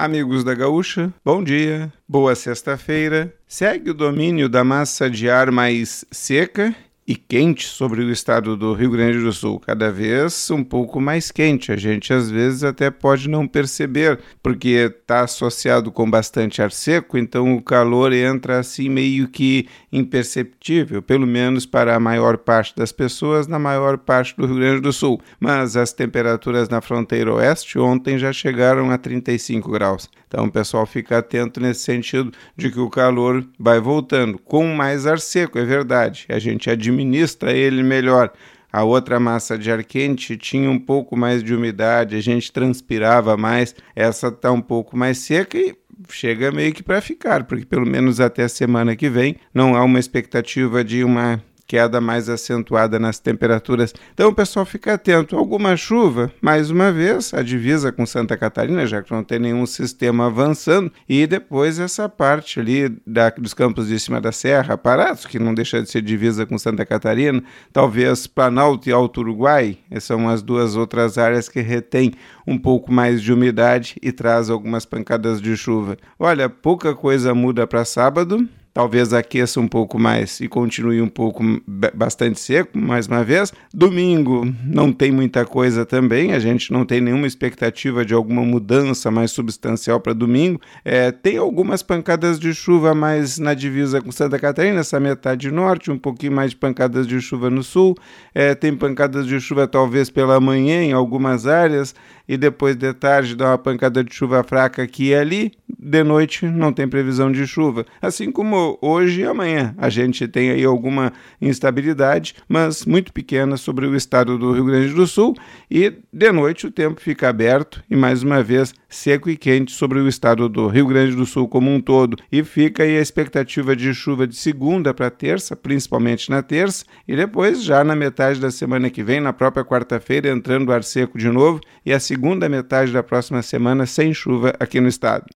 Amigos da Gaúcha, bom dia, boa sexta-feira. Segue o domínio da massa de ar mais seca e quente sobre o estado do Rio Grande do Sul, cada vez um pouco mais quente. A gente às vezes até pode não perceber, porque está associado com bastante ar seco, então o calor entra assim meio que imperceptível, pelo menos para a maior parte das pessoas na maior parte do Rio Grande do Sul. Mas as temperaturas na fronteira oeste ontem já chegaram a 35 graus. Então o pessoal fica atento nesse sentido de que o calor vai voltando com mais ar seco, é verdade. A gente admite administra ele melhor. A outra massa de ar quente tinha um pouco mais de umidade, a gente transpirava mais. Essa está um pouco mais seca e chega meio que para ficar, porque pelo menos até a semana que vem não há uma expectativa de uma queda mais acentuada nas temperaturas. Então, pessoal fica atento. Alguma chuva, mais uma vez, a divisa com Santa Catarina, já que não tem nenhum sistema avançando, e depois essa parte ali da, dos campos de cima da serra, Parados, que não deixa de ser divisa com Santa Catarina, talvez Planalto e Alto Uruguai, são as duas outras áreas que retêm um pouco mais de umidade e traz algumas pancadas de chuva. Olha, pouca coisa muda para sábado, talvez aqueça um pouco mais e continue um pouco bastante seco, mais uma vez. Domingo não tem muita coisa também, a gente não tem nenhuma expectativa de alguma mudança mais substancial para domingo. É, tem algumas pancadas de chuva mais na divisa com Santa Catarina, essa metade norte, um pouquinho mais de pancadas de chuva no sul. É, tem pancadas de chuva talvez pela manhã em algumas áreas e depois de tarde dá uma pancada de chuva fraca aqui e ali. De noite não tem previsão de chuva. Assim como hoje e amanhã. A gente tem aí alguma instabilidade, mas muito pequena sobre o estado do Rio Grande do Sul e de noite o tempo fica aberto e mais uma vez seco e quente sobre o estado do Rio Grande do Sul como um todo. E fica aí a expectativa de chuva de segunda para terça, principalmente na terça, e depois já na metade da semana que vem, na própria quarta-feira, entrando ar seco de novo, e a segunda metade da próxima semana sem chuva aqui no estado.